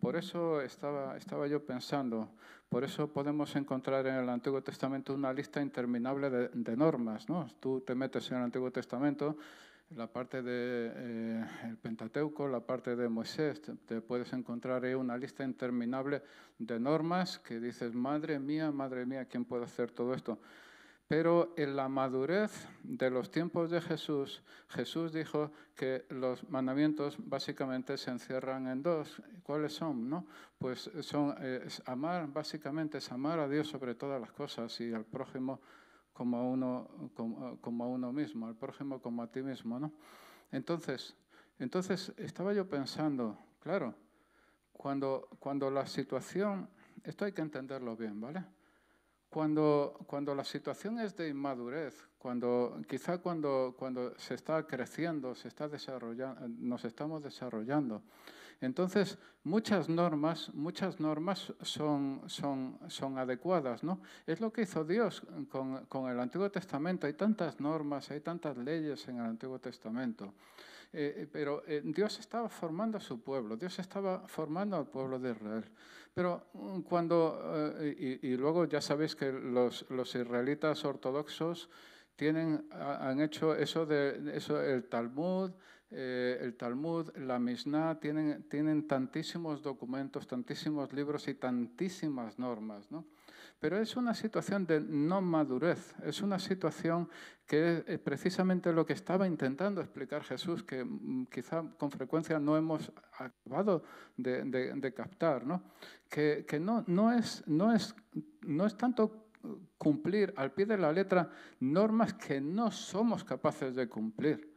Por eso estaba, estaba yo pensando, por eso podemos encontrar en el Antiguo Testamento una lista interminable de, normas. ¿no? Tú te metes en el Antiguo Testamento, la parte del de, eh, Pentateuco, la parte de Moisés, te, puedes encontrar ahí una lista interminable de normas que dices, madre mía, madre mía, ¿quién puede hacer todo esto? Pero en la madurez de los tiempos de Jesús, Jesús dijo que los mandamientos básicamente se encierran en dos. ¿Cuáles son? No? Pues son amar, básicamente es amar a Dios sobre todas las cosas y al prójimo como a uno, como, a uno mismo, al prójimo como a ti mismo. ¿no? Entonces, entonces estaba yo pensando, claro, cuando, cuando la situación, esto hay que entenderlo bien, ¿vale? Cuando, cuando la situación es de inmadurez, cuando, quizá cuando, cuando se está creciendo, se está desarrollando, nos estamos desarrollando, entonces muchas normas, muchas normas son, son, son adecuadas. ¿no? Es lo que hizo Dios con, con el Antiguo Testamento. Hay tantas normas, hay tantas leyes en el Antiguo Testamento. Eh, eh, pero eh, Dios estaba formando a su pueblo, Dios estaba formando al pueblo de Israel. Pero mm, cuando, y, luego ya sabéis que los, los israelitas ortodoxos tienen, han hecho eso de eso, el Talmud, el Talmud, la Mishnah, tienen, tienen tantísimos documentos, tantísimos libros y tantísimas normas. ¿no? Pero es una situación de no madurez, es una situación que es precisamente lo que estaba intentando explicar Jesús, que mm, quizá con frecuencia no hemos acabado de, captar, ¿no? que, no es tanto cumplir al pie de la letra normas que no somos capaces de cumplir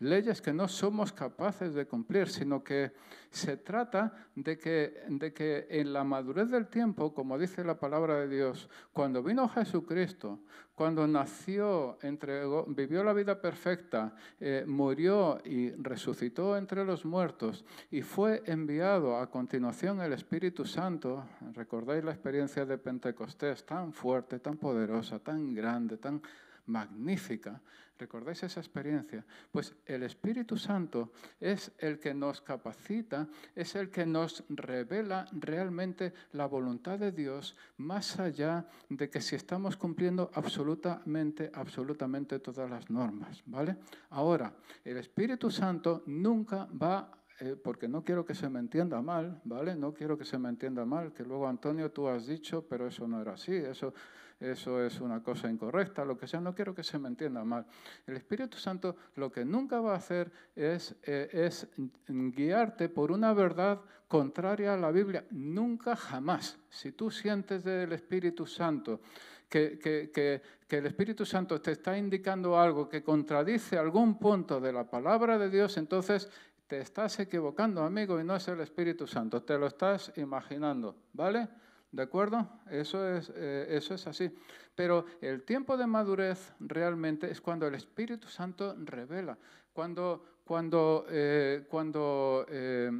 leyes que no somos capaces de cumplir, sino que se trata de que, de que en la madurez del tiempo, como dice la palabra de Dios, cuando vino Jesucristo, cuando nació, entregó, vivió la vida perfecta, eh, murió y resucitó entre los muertos y fue enviado a continuación el Espíritu Santo, recordáis la experiencia de Pentecostés, tan fuerte, tan poderosa, tan grande, tan magnífica. ¿Recordáis esa experiencia? Pues el Espíritu Santo es el que nos capacita, es el que nos revela realmente la voluntad de Dios más allá de que si estamos cumpliendo absolutamente, absolutamente todas las normas, ¿vale? Ahora, el Espíritu Santo nunca va eh, porque no quiero que se me entienda mal, ¿vale? No quiero que se me entienda mal, que luego Antonio tú has dicho, pero eso no era así, eso eso es una cosa incorrecta, lo que sea, no quiero que se me entienda mal. El Espíritu Santo lo que nunca va a hacer es, eh, es guiarte por una verdad contraria a la Biblia, nunca jamás. Si tú sientes del Espíritu Santo que, que, que, que, el Espíritu Santo te está indicando algo que contradice algún punto de la palabra de Dios, entonces te estás equivocando, amigo, y no es el Espíritu Santo, te lo estás imaginando, ¿vale? ¿De acuerdo? Eso es, eh, eso es así. Pero el tiempo de madurez realmente es cuando el Espíritu Santo revela, cuando, cuando, eh, cuando, eh,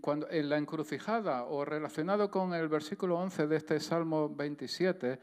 cuando en la encrucijada o relacionado con el versículo 11 de este Salmo 27,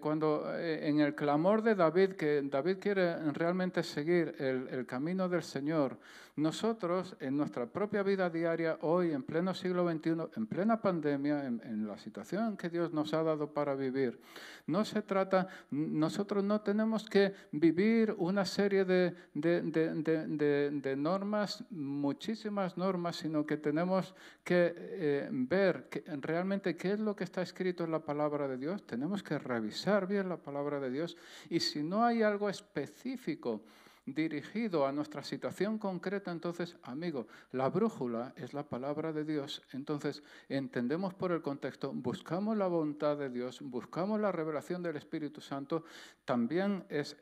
cuando en el clamor de David, que David quiere realmente seguir el, el camino del Señor, nosotros, en nuestra propia vida diaria, hoy, en pleno siglo XXI, en plena pandemia, en, la situación que Dios nos ha dado para vivir, no se trata, nosotros no tenemos que vivir una serie de, de, normas, muchísimas normas, sino que tenemos que eh, ver realmente qué es lo que está escrito en la palabra de Dios. Tenemos que revisar bien la palabra de Dios y si no hay algo específico, dirigido a nuestra situación concreta, entonces, amigo, la brújula es la palabra de Dios. Entonces, entendemos por el contexto, buscamos la voluntad de Dios, buscamos la revelación del Espíritu Santo. También es,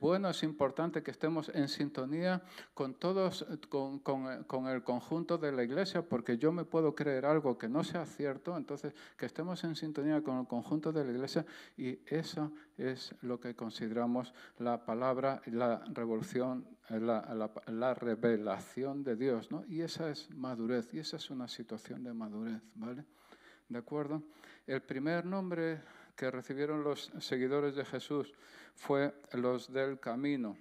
bueno, es importante que estemos en sintonía con todos, con, con el conjunto de la iglesia, porque yo me puedo creer algo que no sea cierto, entonces que estemos en sintonía con el conjunto de la iglesia y eso es lo que consideramos la palabra, la revolución, la, la, revelación de Dios, ¿no? Y esa es madurez, y esa es una situación de madurez, ¿vale? ¿De acuerdo? El primer nombre que recibieron los seguidores de Jesús fue los del camino.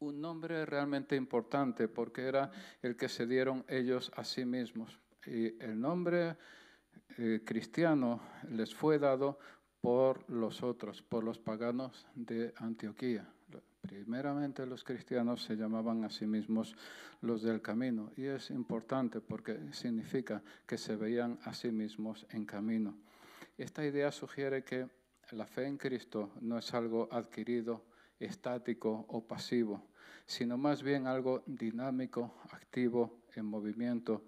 Un nombre realmente importante porque era el que se dieron ellos a sí mismos. Y el nombre eh, cristiano les fue dado por los otros, por los paganos de Antioquía. Primeramente los cristianos se llamaban a sí mismos los del camino y es importante porque significa que se veían a sí mismos en camino. Esta idea sugiere que la fe en Cristo no es algo adquirido, estático o pasivo, sino más bien algo dinámico, activo, en movimiento,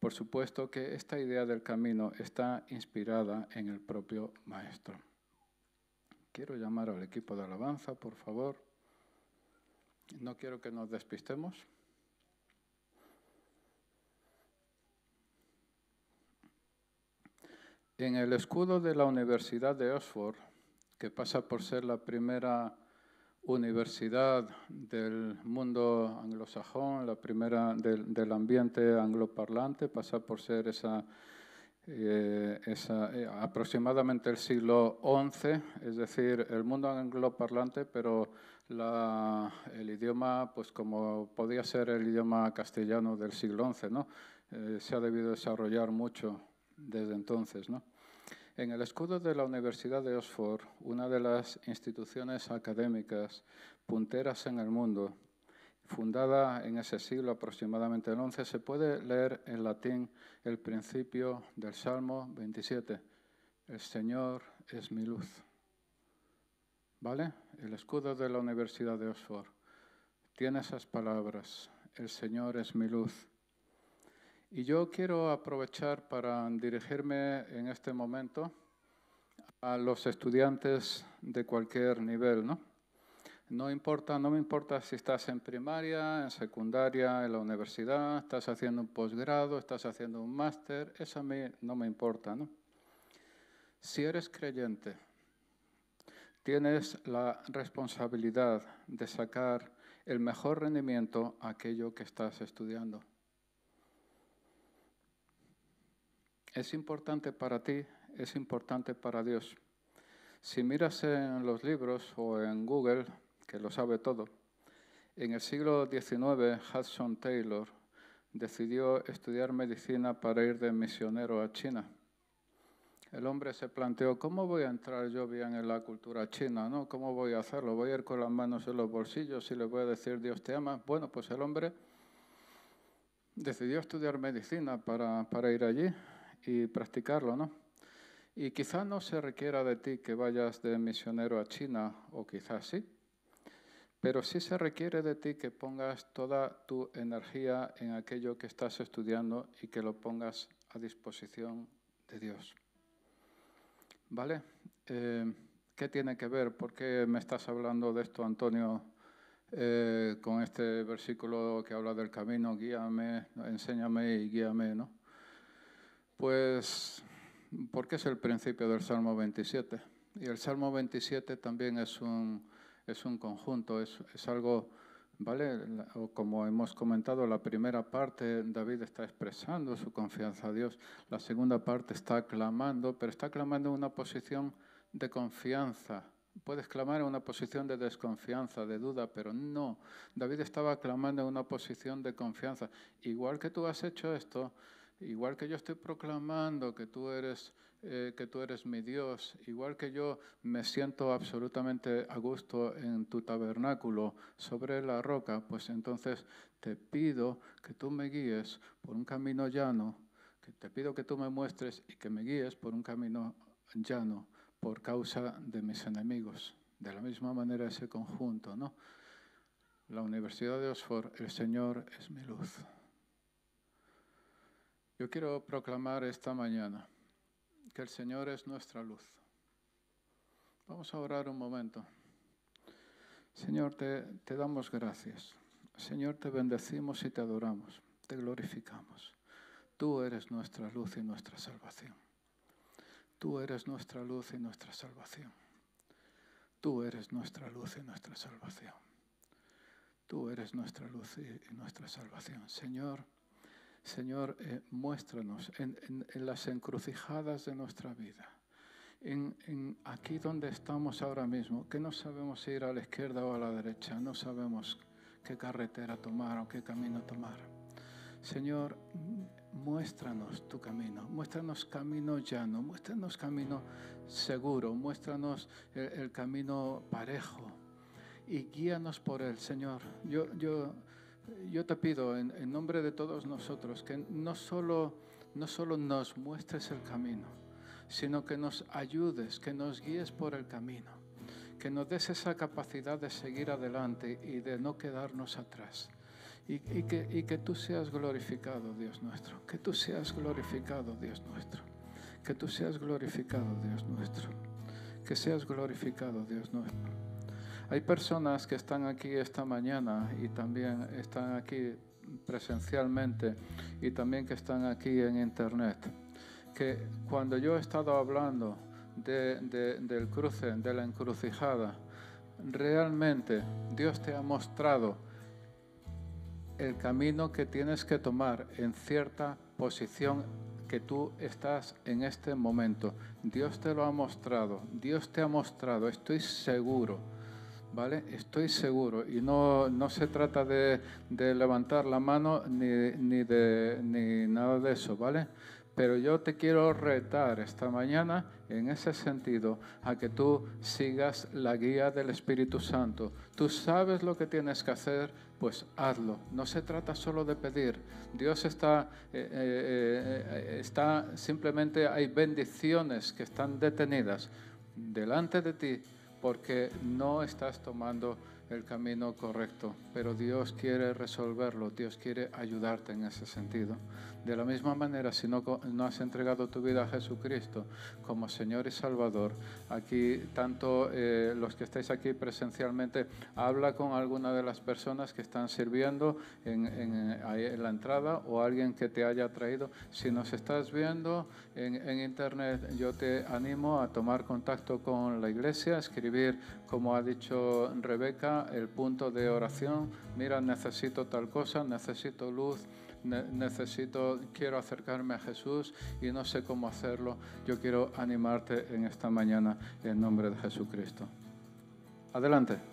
por supuesto que esta idea del camino está inspirada en el propio Maestro. Quiero llamar al equipo de alabanza, por favor. No quiero que nos despistemos. En el escudo de la Universidad de Oxford, que pasa por ser la primera universidad del mundo anglosajón, la primera del, ambiente angloparlante, pasa por ser esa, eh, eh, aproximadamente el siglo XI, es decir, el mundo angloparlante, pero el idioma, pues como podía ser el idioma castellano del siglo XI, ¿no? Eh, se ha debido desarrollar mucho desde entonces, ¿no? En el escudo de la Universidad de Oxford, una de las instituciones académicas punteras en el mundo, fundada en ese siglo aproximadamente el 11, se puede leer en latín el principio del Salmo 27. El Señor es mi luz. ¿Vale? El escudo de la Universidad de Oxford tiene esas palabras. El Señor es mi luz. Y yo quiero aprovechar para dirigirme en este momento a los estudiantes de cualquier nivel, ¿no? No importa, no me importa si estás en primaria, en secundaria, en la universidad, estás haciendo un posgrado, estás haciendo un máster, eso a mí no me importa. Si eres creyente, tienes la responsabilidad de sacar el mejor rendimiento a aquello que estás estudiando. Es importante para ti, es importante para Dios. Si miras en los libros o en Google, que lo sabe todo, en el siglo XIX Hudson Taylor decidió estudiar medicina para ir de misionero a China. El hombre se planteó, ¿cómo voy a entrar yo bien en la cultura china? ¿no? ¿Cómo voy a hacerlo? ¿Voy a ir con las manos en los bolsillos y le voy a decir Dios te ama? Bueno, pues el hombre decidió estudiar medicina para, para ir allí y practicarlo, ¿no? Y quizá no se requiera de ti que vayas de misionero a China, o quizás sí, pero sí se requiere de ti que pongas toda tu energía en aquello que estás estudiando y que lo pongas a disposición de Dios. ¿Vale? Eh, ¿Qué tiene que ver? ¿Por qué me estás hablando de esto, Antonio, eh, con este versículo que habla del camino? Guíame, enséñame y guíame, ¿no? Pues porque es el principio del Salmo 27. Y el Salmo 27 también es un, es un conjunto, es, es algo, ¿vale? Como hemos comentado, la primera parte David está expresando su confianza a Dios, la segunda parte está clamando, pero está clamando en una posición de confianza. Puedes clamar en una posición de desconfianza, de duda, pero no. David estaba clamando en una posición de confianza. Igual que tú has hecho esto, Igual que yo estoy proclamando que tú eres, eh, que tú eres mi Dios, igual que yo me siento absolutamente a gusto en tu tabernáculo sobre la roca, pues entonces te pido que tú me guíes por un camino llano, que te pido que tú me muestres y que me guíes por un camino llano por causa de mis enemigos. De la misma manera ese conjunto, ¿no? la Universidad de Oxford, el Señor es mi luz. Yo quiero proclamar esta mañana que el Señor es nuestra luz. Vamos a orar un momento. Señor, te, damos gracias. Señor, te bendecimos y te adoramos, te glorificamos. Tú eres nuestra luz y nuestra salvación. Tú eres nuestra luz y nuestra salvación. Tú eres nuestra luz y nuestra salvación. Tú eres nuestra luz y, nuestra salvación. Señor, Señor, eh, muéstranos en, las encrucijadas de nuestra vida, en, aquí donde estamos ahora mismo, que no sabemos ir a la izquierda o a la derecha, no sabemos qué carretera tomar o qué camino tomar. Señor, muéstranos tu camino, muéstranos camino llano, muéstranos camino seguro, muéstranos el, camino parejo y guíanos por él, Señor. Yo, yo, yo te pido en, nombre de todos nosotros que no solo, no solo nos muestres el camino, sino que nos ayudes, que nos guíes por el camino, que nos des esa capacidad de seguir adelante y de no quedarnos atrás. Y, que, y que tú seas glorificado, Dios nuestro. Que tú seas glorificado, Dios nuestro. Que tú seas glorificado, Dios nuestro. Que seas glorificado, Dios nuestro. Hay personas que están aquí esta mañana y también están aquí presencialmente y también que están aquí en internet. Que cuando yo he estado hablando de, del cruce, de la encrucijada, realmente Dios te ha mostrado el camino que tienes que tomar en cierta posición que tú estás en este momento. Dios te lo ha mostrado, Dios te ha mostrado, estoy seguro, ¿vale? Estoy seguro. Y no, no se trata de, de levantar la mano ni, ni, de, ni nada de eso, ¿vale? Pero yo te quiero retar esta mañana en ese sentido a que tú sigas la guía del Espíritu Santo. Tú sabes lo que tienes que hacer, pues hazlo. No se trata solo de pedir. Dios está, eh, eh, eh, está simplemente hay bendiciones que están detenidas delante de ti porque no estás tomando el camino correcto, pero Dios quiere resolverlo, Dios quiere ayudarte en ese sentido. De la misma manera, si no, has entregado tu vida a Jesucristo como Señor y Salvador, aquí tanto eh, los que estáis aquí presencialmente, habla con alguna de las personas que están sirviendo en, en, la entrada o alguien que te haya traído. Si nos estás viendo en, en internet, yo te animo a tomar contacto con la iglesia, escribir, como ha dicho Rebeca, el punto de oración. Mira, necesito tal cosa, necesito luz necesito, quiero acercarme a Jesús y no sé cómo hacerlo, yo quiero animarte en esta mañana en nombre de Jesucristo. Adelante.